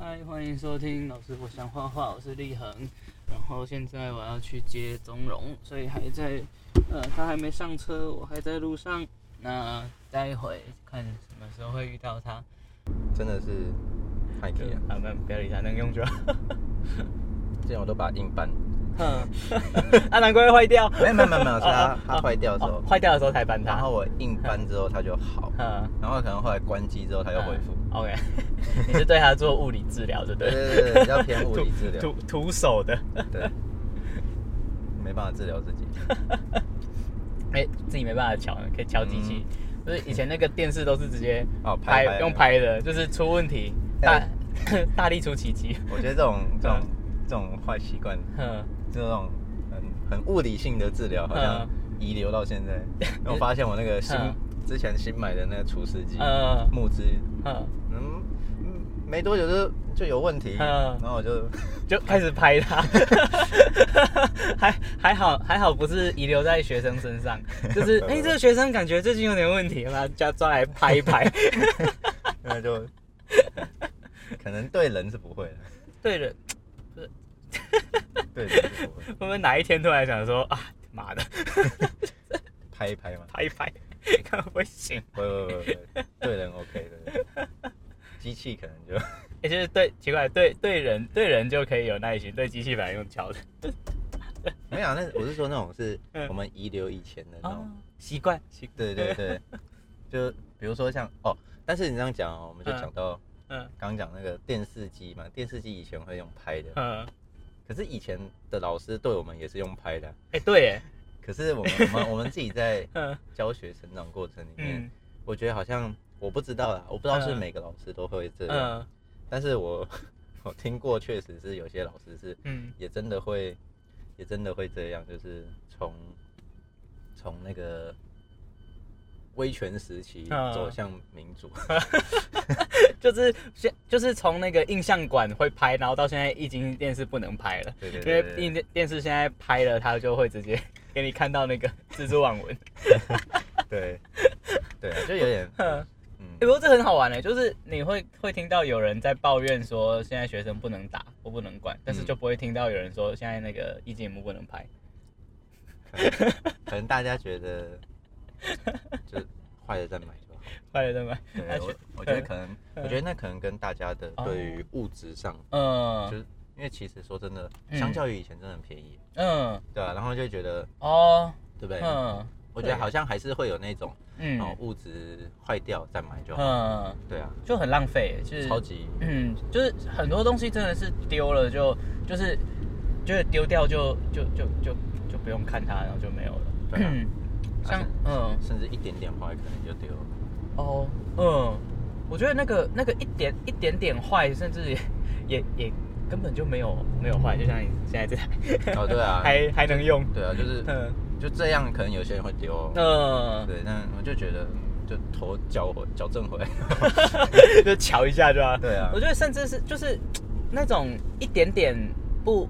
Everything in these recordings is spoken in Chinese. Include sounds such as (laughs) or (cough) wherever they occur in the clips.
嗨，欢迎收听老师我想画画，我是立恒。然后现在我要去接钟荣，所以还在，呃，他还没上车，我还在路上。那待会看什么时候会遇到他。真的是太可以了，啊，不要理他，能用就好。(laughs) 这样我都把它硬搬，哼，(laughs) 啊，难怪会坏掉。没有没有没有没有，是它它坏掉的时候哦，坏掉的时候才搬它。然后我硬搬之后它就好，嗯然后可能后来关机之后它又恢复。OK，(laughs) 你是对它做物理治疗，对不对对？对对对，比较偏物理治疗，徒徒手的。对，没办法治疗自己。哎、自己没办法敲，可以敲机器。就是以前那个电视都是直接哦拍拍用拍的，就是出问题大哎大力出奇迹。我觉得这种这种嗯这种坏习惯，嗯，这种很很物理性的治疗，好像嗯。遗留到现在。(laughs) 因为我发现我那个新嗯。之前新买的那个除湿机，嗯。木质，嗯，嗯嗯，没多久就就有问题，嗯。然后我就 (laughs) 就开始拍它，(laughs) 还还好还好不是遗留在学生身上，就是哎、这个学生感觉最近有点问题，把他抓抓来拍一拍。那就可能对人是不会的，对人是不会，会不会哪一天突然想说啊妈的。拍一拍嘛，拍一拍，看 (laughs) 会不会醒？不不不不，对人 OK 的，(laughs) 机器可能就也、就是对，奇怪，对对人对人就可以有耐心，对机器本来用敲的。(laughs) 没有啊，那我是说那种是嗯。我们遗留以前的那哦种，，习惯，习对对对，就比如说像哦，但是你这样讲哦，我们就嗯。讲到嗯。刚刚讲那个电视机嘛，电视机以前会用拍的，嗯，可是以前的老师对我们也是用拍的啊，哎、对耶，可是我们我们 (laughs) 我们自己在嗯。教学成长过程里面，嗯。我觉得好像我不知道啦，我不知道是嗯。每个老师都会这样，嗯。但是我 (laughs) 我听过，确实是有些老师是嗯。也真的会，也真的会这样，就是从从那个威权时期嗯。走向民主，(laughs) 就是现就是从那个印象馆会拍，然后到现在液晶电视不能拍了，对对因对因为电电视现在拍了，它就会直接给你看到那个 (laughs) 蜘蛛网纹。对对啊，就有点 (laughs) 嗯。嗯。欸，不过这很好玩呢，就是你会会听到有人在抱怨说现在学生不能打或不能管，但是嗯。就不会听到有人说现在那个一节目不能拍。可能大家觉得 (laughs) 就坏了再买就好。坏了再买？对我，我觉得可能，我觉得那可能跟大家的哦。对于物质上，嗯。就是因为其实说真的，嗯相较于以前真的很便宜，嗯。对啊，然后就觉得，哦。对不对？嗯。我觉得好像还是会有那种，嗯。哦，物质坏掉再买就好。嗯，对啊，就很浪费，就是超级，嗯，就是很多东西真的是丢了就就是就是丢掉就就就就就不用看它，然后就没有了。对啊 (clears throat) 像啊嗯甚至一点点坏可能就丢了。哦嗯，我觉得那个那个一点一点点坏，甚至 (laughs) 也也也根本就没有没有坏，就像你现在这台，哦，对啊，(laughs) 还还能用。对啊，就是嗯就这样，可能有些人会丢哦。嗯，对，那我就觉得，嗯就头矫回矫正回来。(laughs) 就瞧一下就啊。对啊我觉得甚至是就是那种一点点不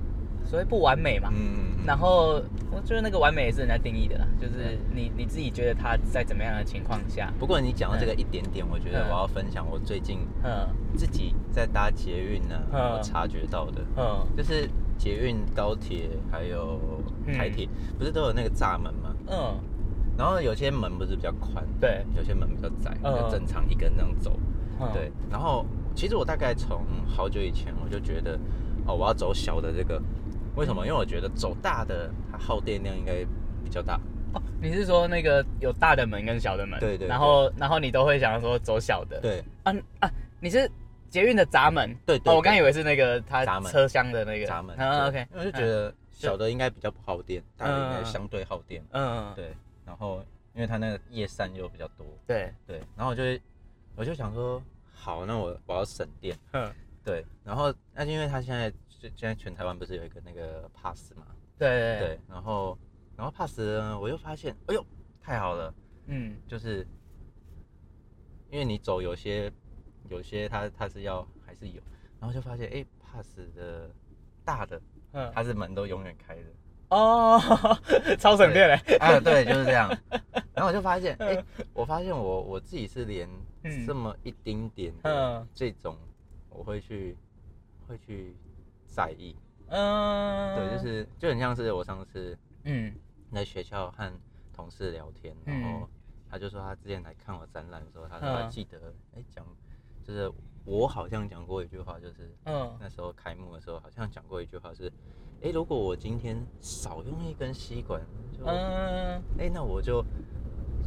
所谓不完美嘛，嗯，然后我觉得那个完美也是人家定义的啦，就是你你自己觉得他在怎么样的情况下，不过你讲到这个一点点，我觉得嗯。我要分享我最近嗯。自己在搭捷运呢，嗯。我察觉到的，嗯。就是捷运、高铁还有台铁，不是都有那个闸门吗？嗯，然后有些门不是比较宽，对，有些门比较窄，嗯。就正常一个人这样走。嗯。对，然后其实我大概从好久以前我就觉得，哦，我要走小的这个，为什么？因为我觉得走大的它耗电量应该比较大。哦，你是说那个有大的门跟小的门？对对对然后然后你都会想说走小的？对，啊啊，你是捷运的闸门？对对哦，我刚以为是那个它车厢的那个闸门。嗯对，OK，我就觉得小的应该比较不耗电，大的应该嗯相对耗电。嗯嗯，对，然后因为它那个叶扇又比较多，对，对，然后我就我就想说，好，那我我要省电，嗯，对，然后那因为它现在现在全台湾不是有一个那个 pass 嘛，对对对，然后然后 pass 呢，我又发现，哎呦，太好了，嗯。就是因为你走有些有些它它是要还是有，然后就发现，哎，pass 的大的嗯，它是门都永远开的，哦，(laughs) 超省电嘞，啊，对，就是这样。(laughs) 然后我就发现，哎、我发现我我自己是连嗯。这么一丁点的嗯。这种，我会去会去在意。嗯，对，就是就很像是我上次嗯。在学校和同事聊天，嗯。然后他就说他之前来看我展览的时候，他说嗯。他记得哎讲，就是我好像讲过一句话，就是嗯。那时候开幕的时候好像讲过一句话是，哎，如果我今天少用一根吸管，就嗯。哎那我就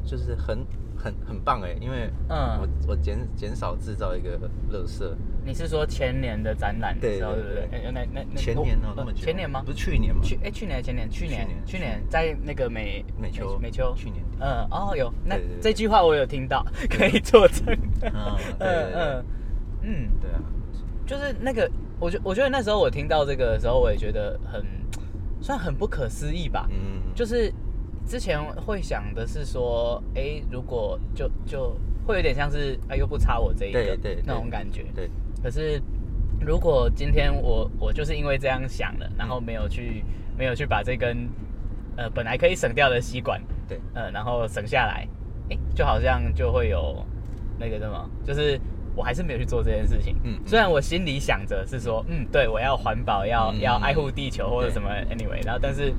就是很很很棒哎，因为嗯，我我减减少制造一个垃圾。你是说前年的展览的时候，对对不对？哎那那那前年哦那么久，前年吗不？是去年吗？去哎，去年还前年？去年去年在那个美美秋美秋，去年底。嗯哦有，那这句话我有听到，可以作证。嗯，嗯嗯，对啊，就是那个，我觉我觉得那时候我听到这个的时候，我也觉得很算很不可思议吧。嗯，就是之前会想的是说，哎，如果就就会有点像是哎又不差我这一个那种感觉。对，可是如果今天我我就是因为这样想了，然后没有去没有去把这根呃本来可以省掉的吸管，对，呃，然后省下来，哎，就好像就会有那个什么，就是我还是没有去做这件事情。嗯嗯。虽然我心里想着是说，嗯，对我要环保，要、嗯要爱护地球或者什么，anyway，然后但是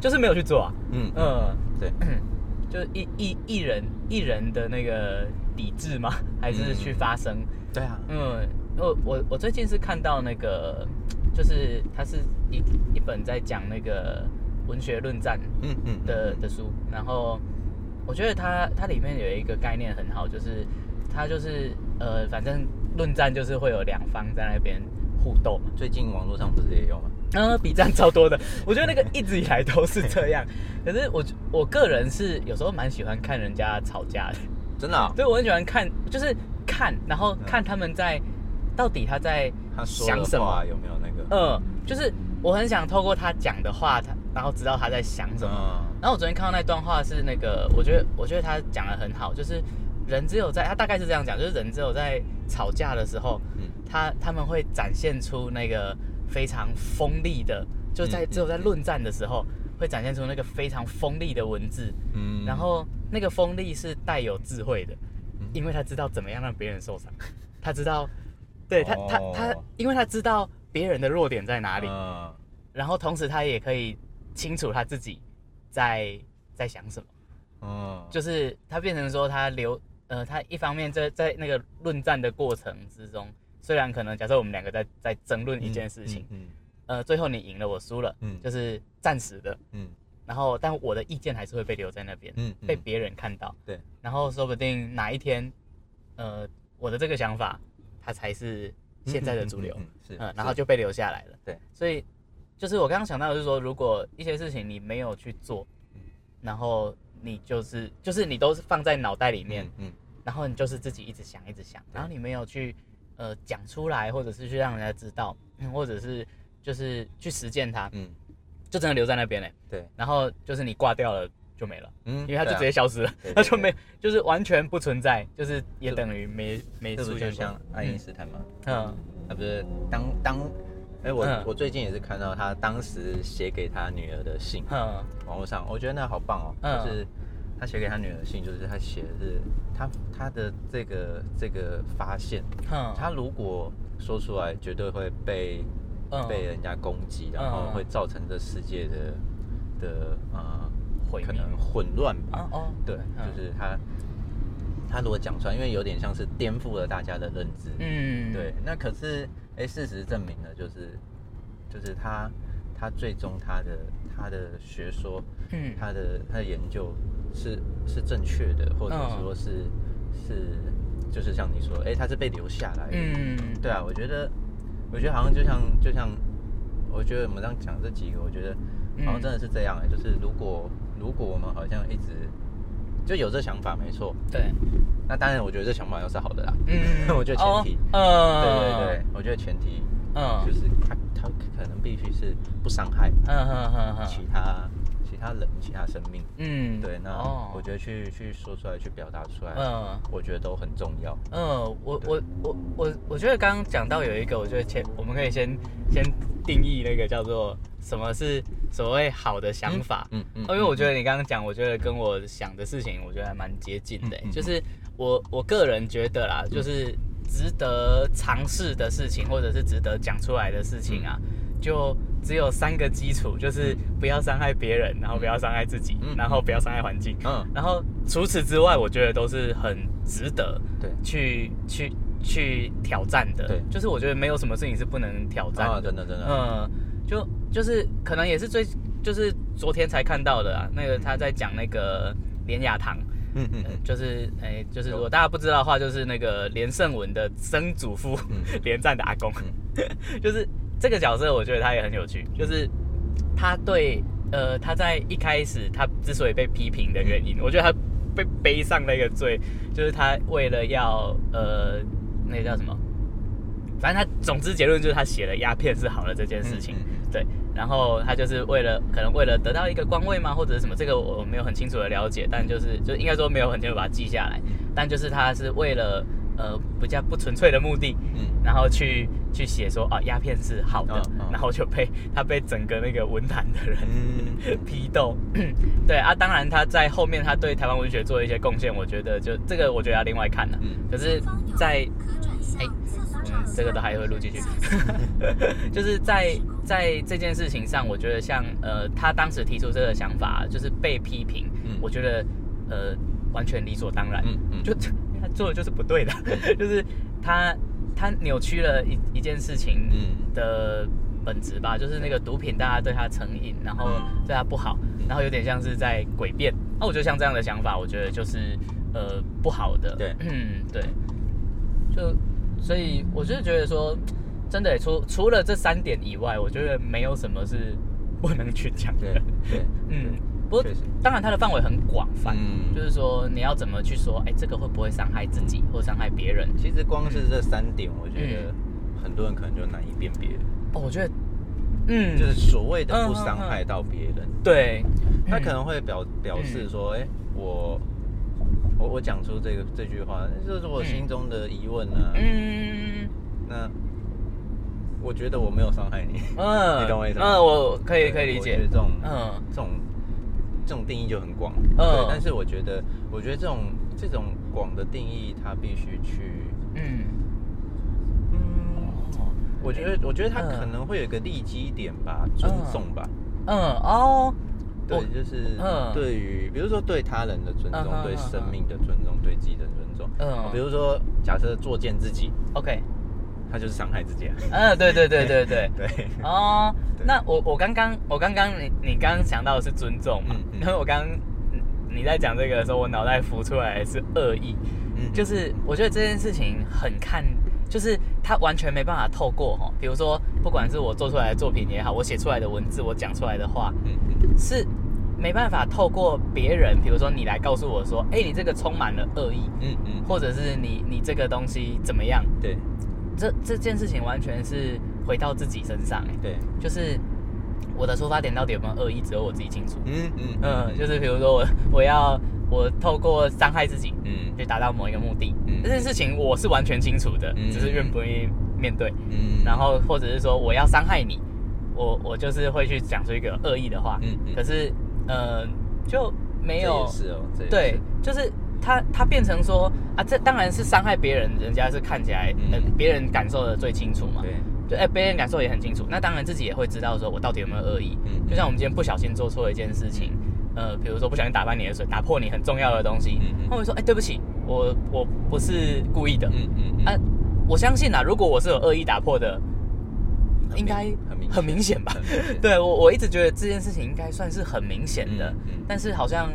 就是没有去做啊。嗯嗯，对，(clears throat) 就是艺艺艺人艺人的那个抵制吗？(laughs) 还是去发声？对啊，嗯，我我我最近是看到那个，就是它是一一本在讲那个文学论战嗯嗯的的书，然后我觉得它它里面有一个概念很好，就是它就是呃，反正论战就是会有两方在那边互斗嘛，最近网络上不是也有吗？呃，比战超多的，我觉得那个一直以来都是这样，(laughs) 可是我我个人是有时候蛮喜欢看人家吵架的。真的啊，所以我很喜欢看，就是看，然后看他们在、到底他在想什么。有没有那个？嗯，就是我很想透过他讲的话，他然后知道他在想什么。嗯然后我昨天看到那段话是那个，我觉得我觉得他讲的很好，就是人只有在他大概是这样讲，就是人只有在吵架的时候，嗯他他们会展现出那个非常锋利的，就在嗯只有在论战的时候会展现出那个非常锋利的文字，嗯。然后那个锋利是带有智慧的嗯，因为他知道怎么样让别人受伤，他知道，对他他哦。他，因为他知道别人的弱点在哪里，嗯。然后同时他也可以清楚他自己在在想什么，嗯，就是他变成说他留呃，他一方面在在那个论战的过程之中，虽然可能假设我们两个在在争论一件事情，嗯呃，最后你赢了我输了，嗯。就是暂时的，嗯。然后但我的意见还是会被留在那边，嗯，被别人看到。对，然后说不定哪一天，呃，我的这个想法，它才是现在的主流，嗯是，嗯，然后就被留下来了。对，所以就是我刚刚想到的是说，如果一些事情你没有去做，嗯。然后你就是就是你都是放在脑袋里面，嗯然后你就是自己一直想一直想，然后你没有去呃讲出来，或者是去让人家知道，嗯或者是就是去实践它，嗯就真的留在那边嘞。对，然后就是你挂掉了就没了。嗯，因为它就直接消失了它就没，就是完全不存在，就是也等于没没出现像。爱因斯坦吗？嗯他不是当当，哎，我嗯我最近也是看到他当时写给他女儿的信，嗯网络上，我觉得那好棒哦，嗯就是他写给他女儿的信，就是他写的是他他的这个这个发现，嗯，他如果说出来，绝对会被、嗯被人家攻击，然后嗯会造成这世界的的呃毁可能混乱吧。哦哦，对，嗯就是他他如果讲出来，因为有点像是颠覆了大家的认知。嗯，对，那可是哎，事实证明了，就是就是他他最终他的他的学说，嗯。他的他的研究是是正确的，或者嗯说是、是就是像你说，哎，他是被留下来的。嗯。对啊，我觉得我觉得好像就像就像我觉得我们这样讲这几个，我觉得好像真的是这样哎、就是如果如果我们好像一直就有这想法，没错，对，那当然我觉得这想法要是好的啦。嗯。(laughs) 我觉得前提。哦对对嗯，对，我觉得前提嗯，就是他他可能必须是不伤害其，他其他人、其他生命。嗯，对，那哦我觉得去去说出来、去表达出来，嗯。我觉得都很重要。嗯，我我我我我觉得刚刚讲到有一个，我觉得前我们可以先先定义那个叫做什么是所谓好的想法。嗯嗯哦因为我觉得你刚刚讲，我觉得跟我想的事情，我觉得还蛮接近的、就是我我个人觉得啦，就是值得尝试的事情，或者是值得讲出来的事情啊，就只有三个基础，就是不要伤害别人，然后不要伤害自己，然后不要伤害环境。嗯，然后除此之外，我觉得都是很值得对去去去挑战的。对，就是我觉得没有什么事情是不能挑战的。真的真的。嗯，就就是可能也是最就是昨天才看到的啊，那个他在讲那个连雅堂。嗯嗯，就是哎，就是如果大家不知道的话，就是那个连胜文的曾祖父，(laughs) 连战的阿公，(laughs) 就是这个角色，我觉得他也很有趣。就是他对呃，他在一开始他之所以被批评的原因，我觉得他被背上了一个罪，就是他为了要呃，那个叫什么？反正他总之结论就是他写了鸦片是好的这件事情，对。然后他就是为了可能为了得到一个官位吗，或者是什么？这个我没有很清楚的了解，但就是就应该说没有很清楚把它记下来。但就是他是为了呃比较不纯粹的目的，嗯，然后去去写说啊鸦片是好的，然后就被他被整个那个文坛的人 (laughs) 批斗。(coughs) 对啊，当然他在后面他对台湾文学做了一些贡献，我觉得就这个我觉得要另外看了。可是，在哎。这个都还会录进去，(laughs) 就是在在这件事情上，我觉得像呃，他当时提出这个想法，就是被批评，我觉得呃完全理所当然，嗯嗯。就 (laughs) 他做的就是不对的，(laughs) 就是他他扭曲了一一件事情的本质吧，就是那个毒品大家对他成瘾，然后对他不好，然后有点像是在诡辩，那我觉得像这样的想法，我觉得就是呃不好的，对，嗯对，就。所以我就是觉得说，真的除除了这三点以外，我觉得没有什么是不能去讲的。对，(laughs) 嗯，不过当然它的范围很广泛，嗯。就是说你要怎么去说，哎，这个会不会伤害自己或伤害别人？其实光是这三点，我觉得很多人可能就难以辨别。哦，我觉得，嗯，就是所谓的不伤害到别人，对，他可能会表表示说，哎，我。我我讲出这个这句话，这是我心中的疑问呢。嗯，那我觉得我没有伤害你。嗯，(laughs) 你懂我意思吗？嗯，我可以可以理解。这种嗯，这种这种定义就很广。嗯，但是我觉得，我觉得这种这种广的定义，它必须去嗯嗯，我觉得我觉得它可能会有一个利基点吧，尊重吧。嗯哦。对，就是对于，比如说对他人的尊重，对生命的尊重，对自己的尊重。嗯，比如说假设作践自己，OK，他就是伤害自己啊。嗯，对对对对对 (laughs) 对。哦，那我我刚刚我刚刚你你刚刚想到的是尊重嘛？因为我刚你在讲这个的时候，我脑袋浮出来是恶意。嗯，就是我觉得这件事情很看，就是他完全没办法透过哈，比如说不管是我做出来的作品也好，我写出来的文字，我讲出来的话，嗯嗯，是。没办法透过别人，比如说你来告诉我说，哎，你这个充满了恶意，嗯嗯，或者是你你这个东西怎么样？对，这这件事情完全是回到自己身上，哎，对，就是我的出发点到底有没有恶意，只有我自己清楚，嗯嗯嗯，就是比如说我我要我透过伤害自己，嗯，去达到某一个目的，嗯，这件事情我是完全清楚的，只是愿不愿意面对，嗯，然后或者是说我要伤害你，我我就是会去讲出一个恶意的话，嗯嗯，可是。呃，就没有是哦，对，就是他他变成说啊，这当然是伤害别人，人家是看起来呃别人感受的最清楚嘛，对，对哎别人感受也很清楚，那当然自己也会知道说我到底有没有恶意，嗯，就像我们今天不小心做错一件事情，呃，比如说不小心打翻你的水，打破你很重要的东西，嗯他会说哎对不起，我我不是故意的，嗯嗯。啊，我相信啊，如果我是有恶意打破的。应该很明显吧？对我我一直觉得这件事情应该算是很明显的，但是好像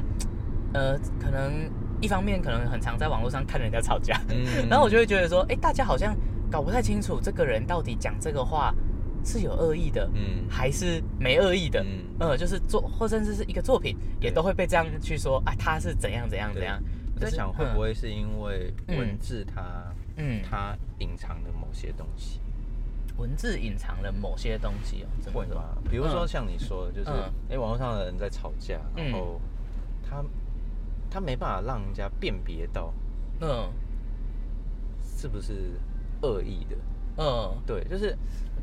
呃，可能一方面可能很常在网络上看人家吵架，(laughs) 然后我就会觉得说，哎，大家好像搞不太清楚这个人到底讲这个话是有恶意的，嗯，还是没恶意的，嗯，呃，就是作或甚至是一个作品也都会被这样去说，啊，他是怎样怎样怎样。我在想会不会是因为文字它，嗯，它隐藏的某些东西。文字隐藏了某些东西哦，会吗？比如说像你说的，就是哎，网络上的人在吵架，然后他他没办法让人家辨别到，嗯，是不是恶意的？嗯，对，就是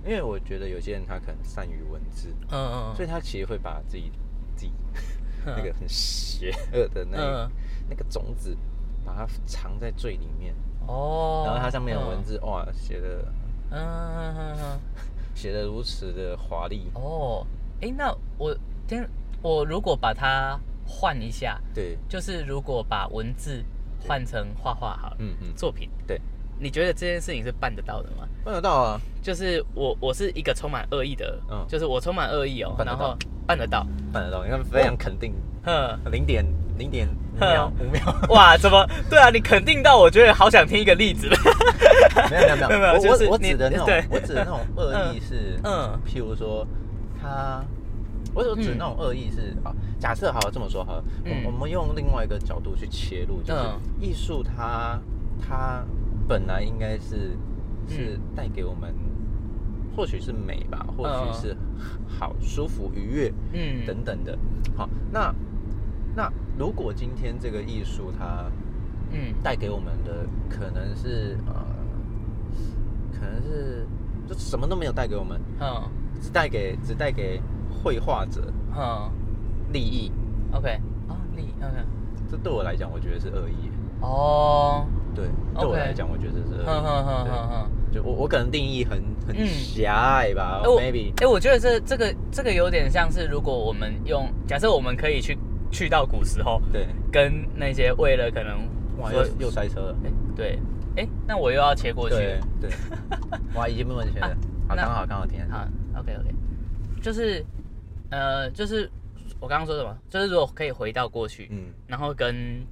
因为我觉得有些人他可能善于文字，嗯嗯，所以他其实会把自己自己 (laughs) 那个很邪恶的那那个种子，把它藏在最里面。哦，然后它上面的文字哇写的，嗯哼哼，写的如此的华丽。哦。哎，那我听我如果把它换一下，对，就是如果把文字换成画画好了，嗯嗯，作品，对，你觉得这件事情是办得到的吗？办得到啊，就是我我是一个充满恶意的，嗯，就是我充满恶意哦，然后办得到，办得到，你看非常肯定，哼，零点零点五秒五秒，哇，怎么？对啊？你肯定到，我觉得好想听一个例子，没有没有没有。没有，我我指的那种，我指的那种恶意是，嗯，譬如说他。我所指那种恶意是啊，假设好这么说好，我我们用另外一个角度去切入，就是艺术它它本来应该是是带给我们，或许是美吧，或许是好舒服愉悦，嗯。等等的。好，那那如果今天这个艺术它嗯。带给我们的可能是呃，可能是就什么都没有带给我们，嗯，只带给只带给。绘画者，嗯，利益，OK，啊，利益，OK，这对我来讲，我觉得是恶意。哦，对，对我来讲，我觉得是恶意。就我我可能定义很很狭隘吧，maybe。哎，我觉得这这个这个有点像是，如果我们用假设我们可以去去到古时候，对，跟那些为了可能哇又又塞车了，哎，对，哎，那我又要切过去，对，(laughs) 哇，已经不能切了，好，刚好刚好听，好，OK OK，就是。呃，就是我刚刚说什么？就是如果可以回到过去，嗯，然后跟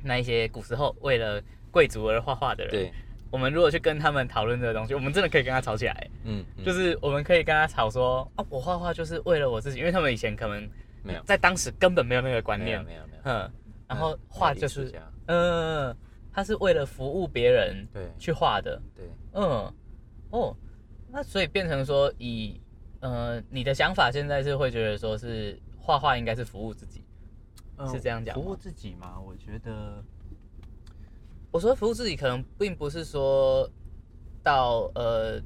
那一些古时候为了贵族而画画的人，对，我们如果去跟他们讨论这个东西，我们真的可以跟他吵起来，嗯，就是我们可以跟他吵说啊，我画画就是为了我自己，因为他们以前可能没有，在当时根本没有那个观念，没有没有，嗯，然后画就是，嗯，他是为了服务别人，对，去画的，对，嗯，哦，那所以变成说以。呃，你的想法现在是会觉得说是画画应该是服务自己，是这样讲？服务自己吗？我觉得，我说服务自己可能并不是说到呃，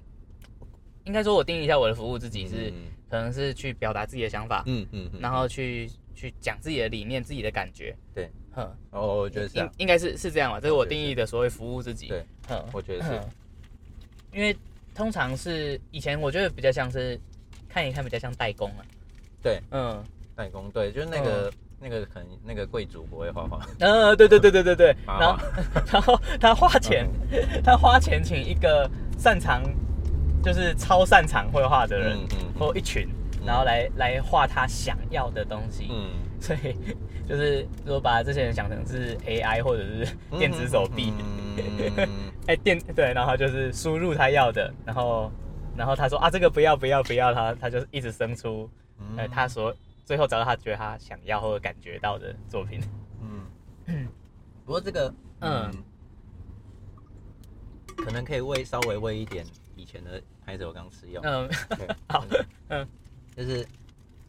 应该说我定义一下我的服务自己是可能是去表达自己的想法，嗯嗯，然后去去讲自己的理念、自己的感觉，对，哼，哦，我觉得是应应该是是这样吧，这是我定义的所谓服务自己，对，哼，我觉得是，因为通常是以前我觉得比较像是。看一看比较像代工啊，对，嗯，代工，对，就是那个那个可能那个贵族不会画画，呃，(laughs) 对对对对对对，然后 (laughs) 然后他花钱，(laughs) 他花钱请一个擅长就是超擅长绘画的人，嗯或一群，然后来来画他想要的东西，嗯，所以 (laughs) 就是如果把这些人想成是 AI 或者是电子手臂，(laughs) 哎电对，然后就是输入他要的，然后然后他说啊，这个不要不要不要，他他就一直生出，呃，他说最后找到他觉得他想要或者感觉到的作品。嗯，(clears throat) 不过这个嗯，可能可以喂稍微喂一点以前的拍子，我刚吃药。嗯，(laughs) 好，嗯，就是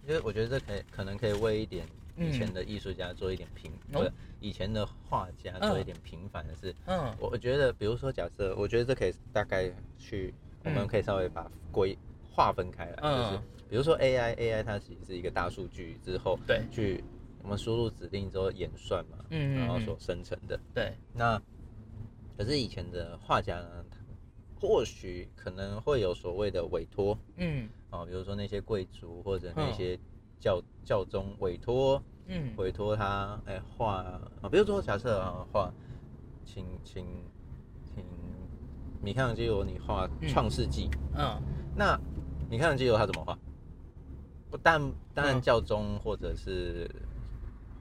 就是我觉得这可以可能可以为一点以前的艺术家做一点平，不是以前的画家做一点平凡的事。嗯，我我觉得比如说假设，我觉得这可以大概去。我们可以稍微把规划分开来，就是比如说 AI，AI 它其实是一个大数据之后，对，去我们输入指令之后演算嘛，嗯然后所生成的，对。那可是以前的画家呢，或许可能会有所谓的委托，嗯，哦，比如说那些贵族或者那些教教宗委托，嗯，委托他哎画啊，比如说假设啊画，请请请。米开朗基罗，你画《创世纪》，嗯，那米开朗基罗他怎么画？不但当然教宗或者是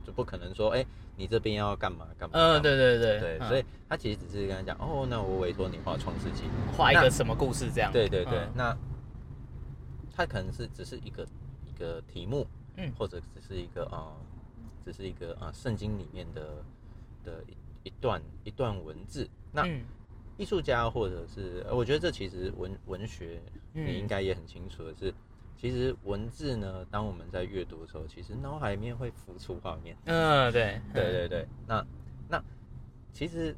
就不可能说，哎，你这边要干嘛干嘛？嗯，对对对对，所以他其实只是跟他讲，哦，那我委托你画《创世纪》，画一个什么故事这样？对对对，那他可能是只是一个一个题目，嗯，或者只是一个啊，只是一个啊圣经里面的的一一段一段文字，那。艺术家，或者是我觉得这其实文文学，你应该也很清楚的是，其实文字呢，当我们在阅读的时候，其实脑海里面会浮出画面。嗯，对，对对对。那那其实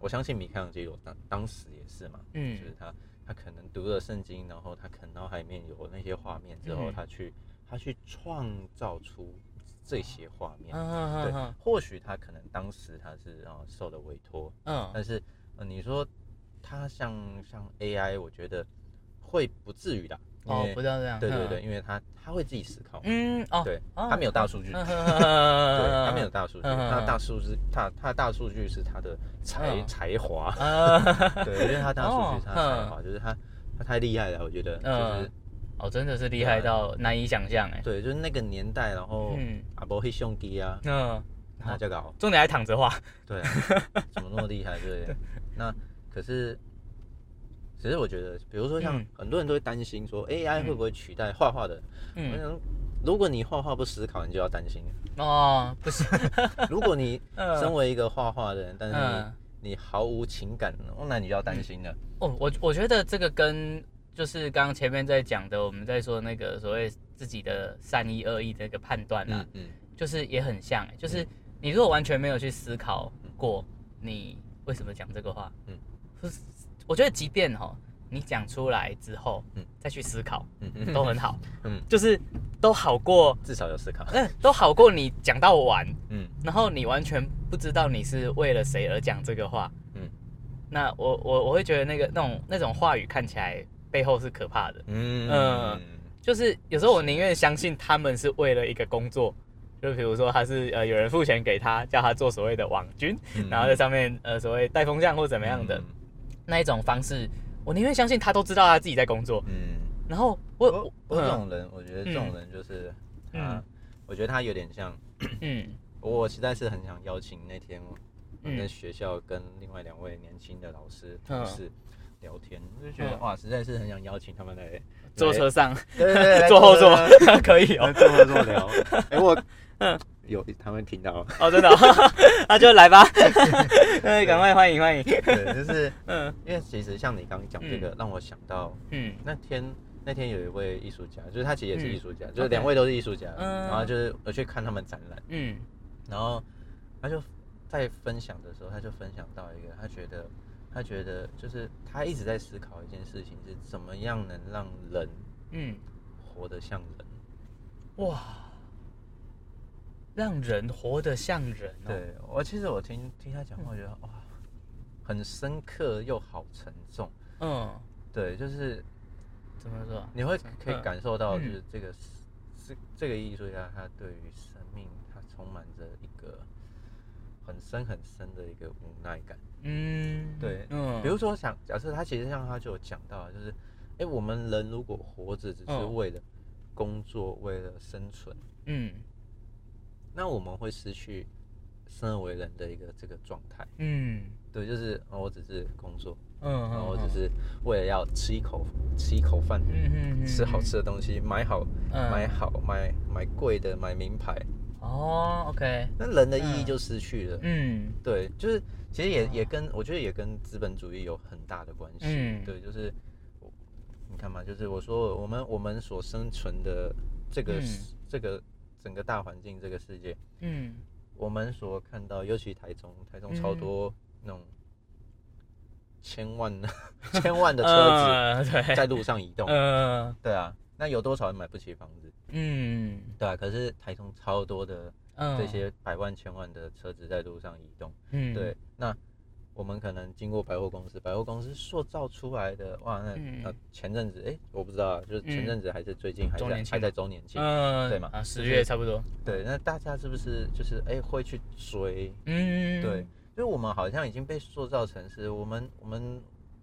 我相信米开朗基罗当当时也是嘛，嗯，就是他他可能读了圣经，然后他可能脑海里面有那些画面之后，他去他去创造出这些画面。嗯嗯嗯。对，或许他可能当时他是啊受了委托，嗯，但是。你说他像像 AI，我觉得会不至于的。哦，不要这样。对对对，因为他他会自己思考。嗯哦，对，他没有大数据。对，他没有大数据。他大数据，他他的大数据是他的才才华。(laughs) 对，因为他大数据他才华，就是他他太厉害了，我觉得。就是哦，真的是厉害到难以想象哎。对，就是那个年代，然后阿伯黑兄弟啊，嗯，那就搞。重点还躺着画。对，怎么那么厉害？对，(laughs) 那可是。只是我觉得，比如说像很多人都会担心说，AI 会不会取代画画的？嗯，如果你画画不思考，你就要担心哦。不是，(laughs) 如果你 (laughs) 身为一个画画的人，但是你毫无情感，那你就要担心了。哦，我我觉得这个跟就是刚刚前面在讲的，我们在说那个所谓自己的善意恶意的一个判断啊，嗯，就是也很像，就是你如果完全没有去思考过，你为什么讲这个话？嗯，是。我觉得，即便哈，你讲出来之后，嗯，再去思考，嗯都很好，(laughs) 嗯，就是都好过，至少有思考，嗯，都好过你讲到完，嗯，然后你完全不知道你是为了谁而讲这个话，嗯，那我我我会觉得那个那种那种话语看起来背后是可怕的，嗯。嗯，就是有时候我宁愿相信他们是为了一个工作，就比如说他是呃有人付钱给他，叫他做所谓的网军，然后在上面呃所谓带风向或怎么样的。那一种方式，我宁愿相信他都知道他自己在工作。嗯，然后我我这种人，我觉得这种人就是，嗯，我觉得他有点像，嗯，(clears throat) 我实在是很想邀请那天我在学校跟另外两位年轻的老师同事聊天，我就觉得哇，实在是很想邀请他们来坐车上，对对对，(laughs) 坐后座。可以哦，坐后座聊。哎我。嗯，有他们听到。哦，真的，(laughs) 那就来吧，(laughs) 哎，赶快欢迎欢迎。对，就是 (laughs) 嗯，因为其实像你刚刚讲这个，让我想到，嗯，那天那天有一位艺术家，就是他其实也是艺术家，就是两位都是艺术家，然后就是我去看他们展览，嗯，然后他就在分享的时候，他就分享到一个，他觉得他觉得就是他一直在思考一件事情，是怎么样能让人，嗯，活得像人，哇。让人活得像人。对我其实我听听他讲话，我觉得哇，很深刻又好沉重。嗯，对，就是怎么说？你会可以感受到，就是这个是这个艺术家，他对于生命，他充满着一个很深很深的一个无奈感。嗯，对，嗯，比如说想假设他其实像他就有讲到，就是哎，我们人如果活着只是为了工作，为了生存，嗯。那我们会失去生而为人的一个这个状态。嗯，对，就是我只是工作，嗯，然后我只是为了要吃一口吃一口饭，嗯嗯，吃好吃的东西，买好买好买买贵的买名牌。哦，OK。那人的意义就失去了。嗯，对，就是其实也也跟我觉得也跟资本主义有很大的关系。嗯，对，就是你看嘛，就是我说我们我们所生存的这个这个。整个大环境，这个世界，嗯，我们所看到，尤其台中，台中超多那种千万的、(laughs) 千万的 (laughs) 车子在路上移动，嗯，对啊，那有多少人买不起房子？嗯，对啊，可是台中超多的这些百万、千万的车子在路上移动，嗯，对，那。我们可能经过百货公司，百货公司塑造出来的哇，那那前阵子哎，我不知道，就是前阵子还是最近还在还在周年庆，对嘛？啊，十月差不多。对，那大家是不是就是哎会去追？嗯，对，就是我们好像已经被塑造成是我们我们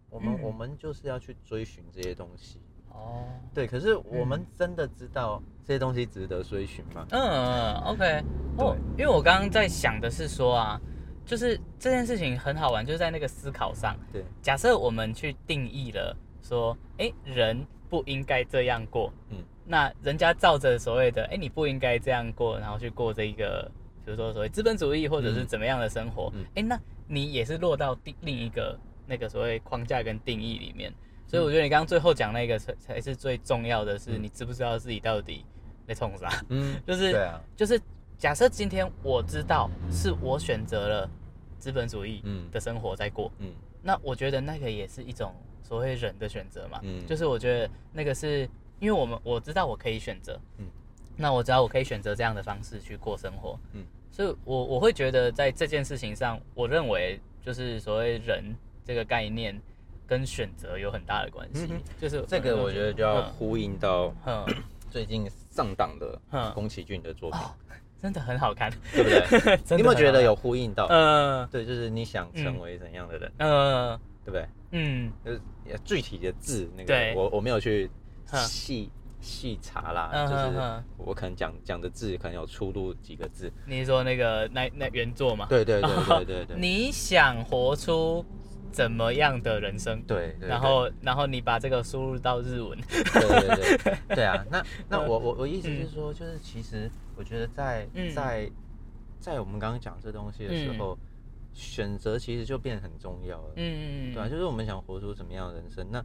我们我们就是要去追寻这些东西。哦，对，可是我们真的知道这些东西值得追寻吗？嗯，OK，对，因为我刚刚在想的是说啊。就是这件事情很好玩，就是在那个思考上。对，假设我们去定义了说，哎，人不应该这样过。嗯，那人家照着所谓的，哎，你不应该这样过，然后去过这一个，比如说所谓资本主义或者是怎么样的生活。嗯，哎，那你也是落到第另一个那个所谓框架跟定义里面。所以我觉得你刚刚最后讲那个才才是最重要的是，你知不知道自己到底在冲啥？嗯，(laughs) 就是，对啊，就是。假设今天我知道是我选择了资本主义的生活在过，嗯，那我觉得那个也是一种所谓人的选择嘛，嗯，就是我觉得那个是因为我们我知道我可以选择，嗯，那我知道我可以选择这样的方式去过生活，嗯，所以我我会觉得在这件事情上，我认为就是所谓人这个概念跟选择有很大的关系。就是这个，我觉得就要呼应到最近上档的宫崎骏的作品，真的很好看，对不对？(laughs) 你有没有觉得有呼应到？嗯，对，就是你想成为怎样的人？嗯，对不对？嗯，就是具体的字那个，我我没有去细。细查啦，就是我可能讲讲的字可能有出入几个字。你说那个那那原作嘛？对对对对对对。你想活出怎么样的人生？对。然后然后你把这个输入到日文。对对对 (laughs) 对啊！那那我我我意思是说，就是其实我觉得在在在我们刚刚讲这东西的时候，选择其实就变得很重要了。嗯嗯嗯。对啊，就是我们想活出什么样的人生？那。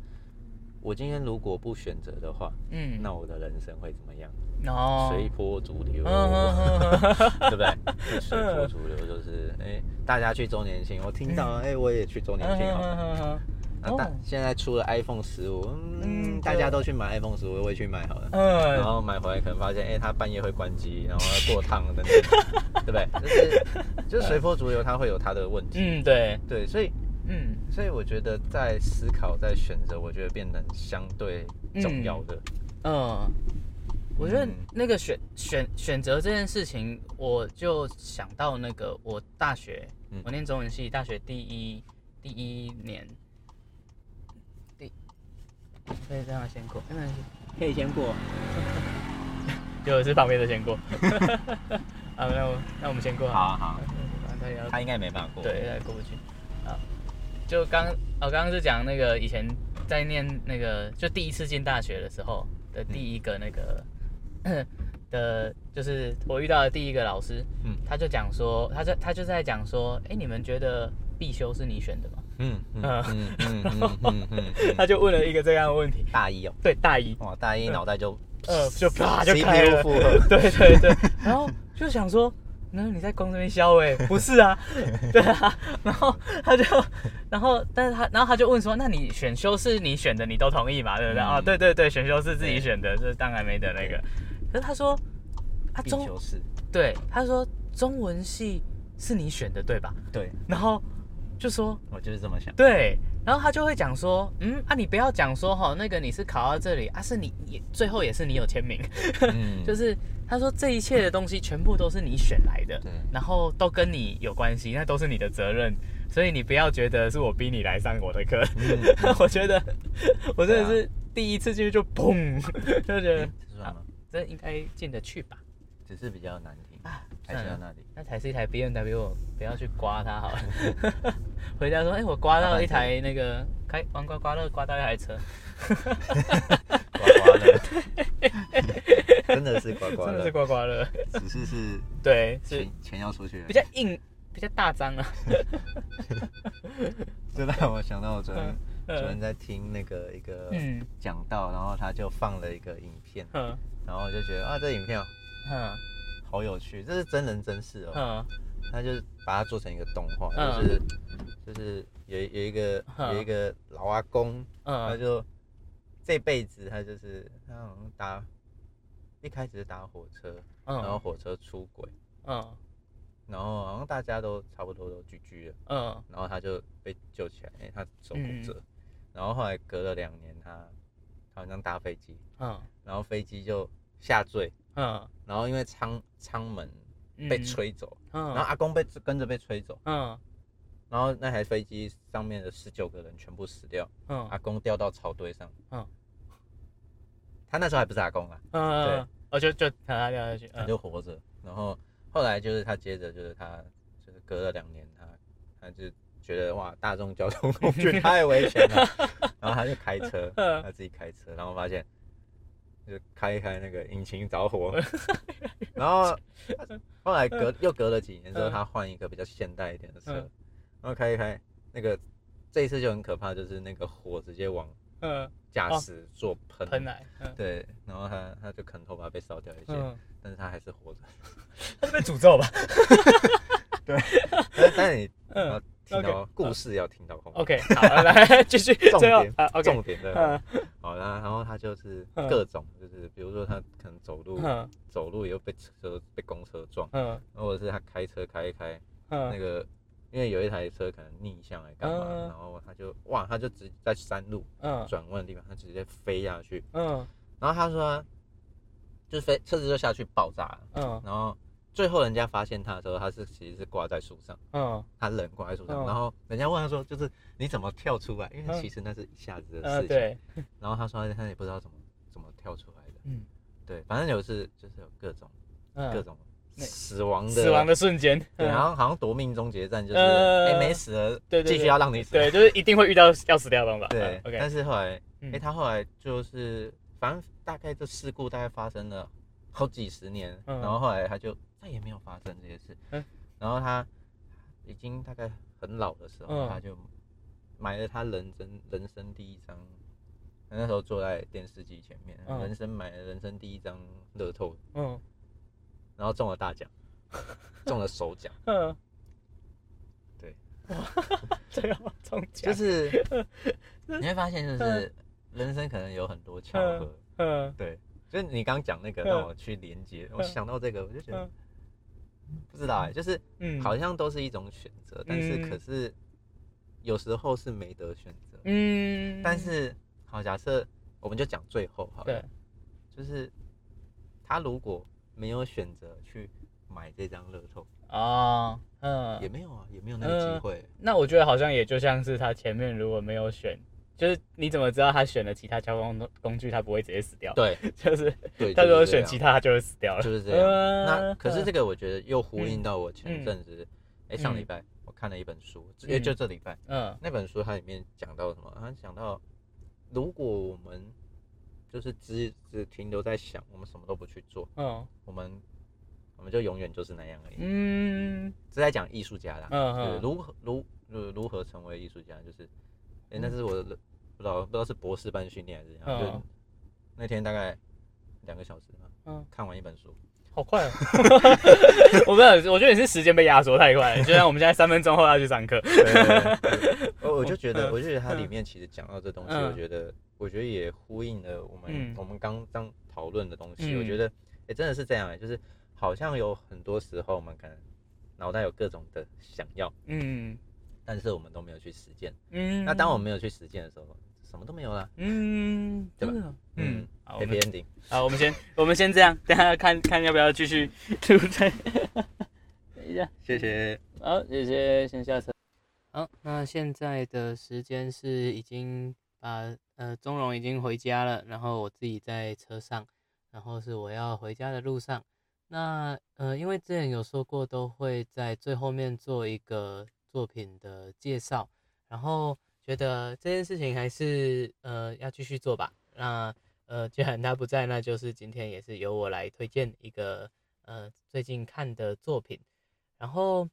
我今天如果不选择的话，嗯，那我的人生会怎么样？哦，随波逐流，对不对？随波逐流就是，哎，大家去周年庆，我听到，哎，我也去周年庆好。那大现在出了 iPhone 十五，嗯，大家都去买 iPhone 十五，我也去买好了。嗯，然后买回来可能发现，哎，它半夜会关机，然后过烫等等，对不对？就是就是随波逐流，它会有它的问题。嗯，对对，所以。嗯，所以我觉得在思考、在选择，我觉得变得相对重要的。嗯，我觉得那个选选选择这件事情，我就想到那个我大学，我念中文系，大学第一第一年，第可以这样先过，没关系，可以先过，(laughs) 就是旁边的先过。(laughs) 啊，那我那我们先过。好好，他应该没办法过，对，他过不去。啊就刚我刚刚是讲那个以前在念那个就第一次进大学的时候的第一个那个 (coughs) 的，就是我遇到的第一个老师，嗯，他就讲说，他就他就在讲说，哎，你们觉得必修是你选的吗？嗯嗯嗯他就问了一个这样的问题，大一哦，对大一，哇，大一脑袋就呃就啪就开了，(laughs) 对对对，然后就想说。那你在公这边消哎？(laughs) 不是啊，对啊，然后他就，然后但是他，然后他就问说，那你选修是你选的，你都同意嘛？对不对？啊，对对对，选修是自己选的，这当然没得那个。可是他说，啊中对，他说中文系是你选的对吧？对，然后就说，我就是这么想。对。然后他就会讲说，嗯啊，你不要讲说哈，那个你是考到这里啊，是你也最后也是你有签名，(laughs) 就是他说这一切的东西全部都是你选来的，然后都跟你有关系，那都是你的责任，所以你不要觉得是我逼你来上我的课，(laughs) 我觉得 (laughs) 我真的是第一次进去就砰，就觉得这应该进得去吧，只是比较难听。开到那里，那才是一台 B M W，不要去刮它好了。(laughs) 回家说，哎，我刮到一台那个开玩刮刮乐，刮到一台车。(laughs) 刮刮乐，(laughs) 真的是刮刮乐，真的是刮刮乐，只是是，对，是钱要出去，比较硬，比较大张啊。这让我想到我昨天昨天在听那个一个讲道，然后他就放了一个影片，然后我就觉得啊，这影片，嗯。好有趣，这是真人真事哦。嗯，他就把它做成一个动画，就是就是有有一个有一个老阿公，他就这辈子他就是他好像搭一开始是搭火车，然后火车出轨，嗯，然后好像大家都差不多都聚居了，嗯，然后他就被救起来，因为，他手骨折，然后后来隔了两年，他他好像搭飞机，嗯，然后飞机就下坠。嗯，然后因为舱舱门被吹走，嗯，然后阿公被跟着被吹走，嗯，然后那台飞机上面的十九个人全部死掉，嗯，阿公掉到草堆上，嗯，他那时候还不是阿公啊，嗯，对，哦就就他掉下去，他就活着，然后后来就是他接着就是他就是隔了两年，他他就觉得哇大众交通工具太危险了，(laughs) 然后他就开车，他自己开车，然后发现。就开一开那个引擎着火，(laughs) 然后 (laughs) 后来隔又隔了几年之后，他换一个比较现代一点的车，然后开一开那个这一次就很可怕，就是那个火直接往驾驶座喷喷来，对，然后他他就可能头发被烧掉一些，但是他还是活着，他是被诅咒吧？(laughs) 对，(laughs) 但但你要。听到故事要听到后面。OK，好，来 (laughs) 继续。重点重点的。好啦，然后他就是各种，就是比如说他可能走路，走路又被车被公车撞，嗯，或者是他开车开一开，那个因为有一台车可能逆向来干嘛，然后他就哇，他就直在山路转弯的地方，他直接飞下去。嗯，然后他说，就是飞车子就下去爆炸了。嗯，然后最后人家发现他的时候，他是其实是挂在树上。嗯，他人挂在树上，然后人家问他说，就是你怎么跳出来？因为其实那是一下子的事情。对。(laughs) 然后他说他也不知道怎么怎么跳出来的。嗯，对，反正有是就是有各种各种。死亡的死亡的瞬间，(laughs) 对，然后好像夺命终结战就是，哎，没死了，对，继续要让你死，对，就是一定会遇到要死掉的方法，对。但是后来，哎，他后来就是，反正大概这事故大概发生了好几十年，然后后来他就再也没有发生这些事。嗯。然后他已经大概很老的时候，他就买了他人生人生第一张，他那时候坐在电视机前面，人生买了人生第一张乐透。嗯。然后中了大奖，(laughs) 中了首奖。嗯，对，(laughs) 这样中奖就是 (laughs) 你会发现，就是人生可能有很多巧合。嗯，对，就是你刚刚讲那个让我去连接，我想到这个，我就觉得不知道哎，就是好像都是一种选择，但是可是有时候是没得选择。嗯，但是好，假设我们就讲最后好了，就是他如果。没有选择去买这张乐透啊，嗯，也没有啊，也没有那个机会。那我觉得好像也就像是他前面如果没有选，就是你怎么知道他选了其他交通工具，他不会直接死掉？对，(laughs) 就是，他如果选其他，他就会死掉了。就是这样。那可是这个我觉得又呼应到我前阵子，哎，上礼拜我看了一本书，直接就这礼拜，嗯，那本书它里面讲到什么？它讲到如果我们就是只只停留在想，我们什么都不去做，嗯，我们我们就永远就是那样而已，嗯，是在讲艺术家啦，嗯如何如如如何成为艺术家，就是，哎，那是我的不知道不知道是博士班训练还是怎样，就那天大概两个小时嘛，嗯，看完一本书。好快啊！(laughs) 我没有，我觉得你是时间被压缩太快了，就像我们现在三分钟后要去上课。我我就觉得，我就觉得它里面其实讲到这东西，我觉得，我觉得也呼应了我们我们刚刚讨论的东西。我觉得，哎，真的是这样，就是好像有很多时候我们可能脑袋有各种的想要，嗯，但是我们都没有去实践。嗯，那当我们没有去实践的时候。什么都没有了，嗯，对吧？嗯，好，Happy Ending。好，我们先，(laughs) 我们先这样，等下看看要不要继续对不对？等一下，谢谢。好，谢谢，先下车。好，那现在的时间是已经把呃钟荣已经回家了，然后我自己在车上，然后是我要回家的路上。那呃，因为之前有说过，都会在最后面做一个作品的介绍，然后。觉得这件事情还是呃要继续做吧。那呃既然他不在，那就是今天也是由我来推荐一个呃最近看的作品。然后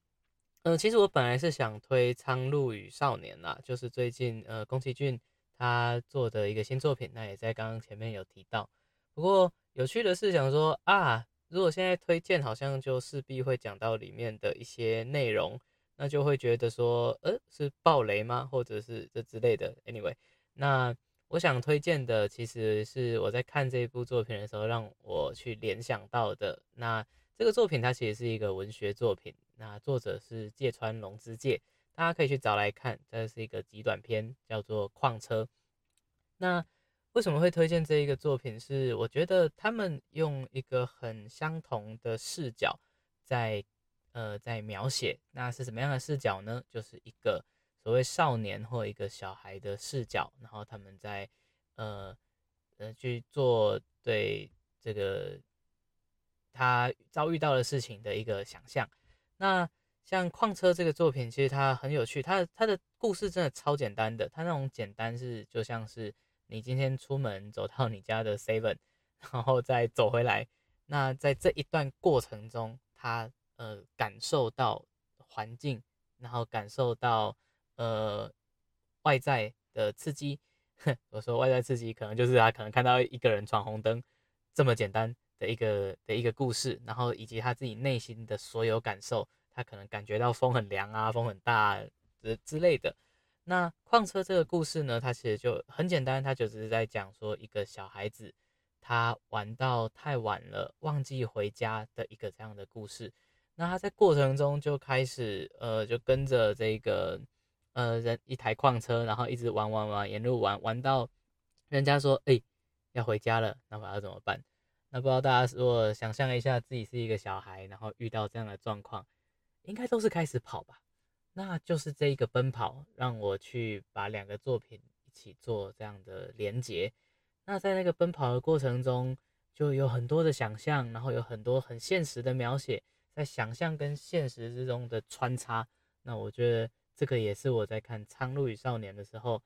呃其实我本来是想推《苍鹭与少年》啦，就是最近呃宫崎骏他做的一个新作品，那也在刚刚前面有提到。不过有趣的是想说啊，如果现在推荐，好像就势必会讲到里面的一些内容。那就会觉得说，呃，是暴雷吗？或者是这之类的。Anyway，那我想推荐的其实是我在看这部作品的时候，让我去联想到的。那这个作品它其实是一个文学作品，那作者是芥川龙之介，大家可以去找来看。这是一个极短篇，叫做《矿车》。那为什么会推荐这一个作品？是我觉得他们用一个很相同的视角在。呃，在描写那是什么样的视角呢？就是一个所谓少年或一个小孩的视角，然后他们在呃呃去做对这个他遭遇到的事情的一个想象。那像《矿车》这个作品，其实它很有趣，它它的故事真的超简单的，它那种简单是就像是你今天出门走到你家的 Seven，然后再走回来，那在这一段过程中，它呃，感受到环境，然后感受到呃外在的刺激。(laughs) 我说外在刺激，可能就是他可能看到一个人闯红灯这么简单的一个的一个故事，然后以及他自己内心的所有感受，他可能感觉到风很凉啊，风很大之之类的。那矿车这个故事呢，它其实就很简单，它就只是在讲说一个小孩子他玩到太晚了，忘记回家的一个这样的故事。那他在过程中就开始呃，就跟着这个呃人一台矿车，然后一直玩玩玩，沿路玩玩到人家说哎要回家了，那我要怎么办？那不知道大家如果想象一下自己是一个小孩，然后遇到这样的状况，应该都是开始跑吧？那就是这一个奔跑，让我去把两个作品一起做这样的连接。那在那个奔跑的过程中，就有很多的想象，然后有很多很现实的描写，在想象跟现实之中的穿插。那我觉得这个也是我在看《苍鹭与少年》的时候，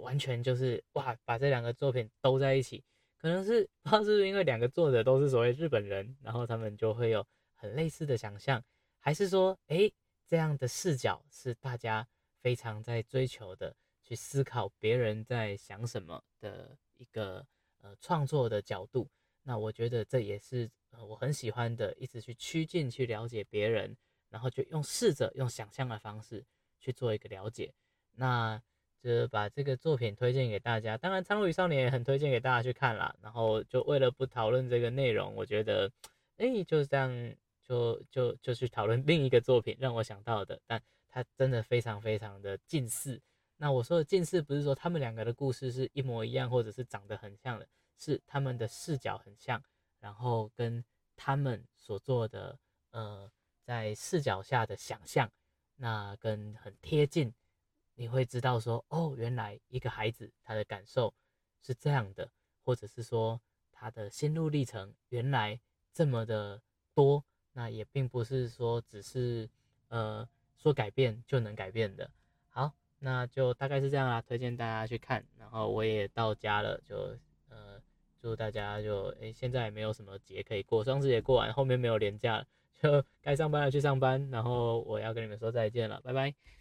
完全就是哇，把这两个作品都在一起。可能是不知道是不是因为两个作者都是所谓日本人，然后他们就会有很类似的想象，还是说，哎，这样的视角是大家非常在追求的，去思考别人在想什么的一个呃创作的角度。那我觉得这也是我很喜欢的，一直去趋近去了解别人，然后就用试着用想象的方式去做一个了解。那。就把这个作品推荐给大家，当然《苍鹭与少年》也很推荐给大家去看啦。然后就为了不讨论这个内容，我觉得，哎，就是这样，就就就去讨论另一个作品，让我想到的。但它真的非常非常的近似。那我说的近似，不是说他们两个的故事是一模一样，或者是长得很像的，是他们的视角很像，然后跟他们所做的，呃，在视角下的想象，那跟很贴近。你会知道说，哦，原来一个孩子他的感受是这样的，或者是说他的心路历程原来这么的多，那也并不是说只是呃说改变就能改变的。好，那就大概是这样啦，推荐大家去看。然后我也到家了，就祝大家就诶现在也没有什么节可以过，双十节过完，后面没有年假，就该上班了去上班。然后我要跟你们说再见了，拜拜。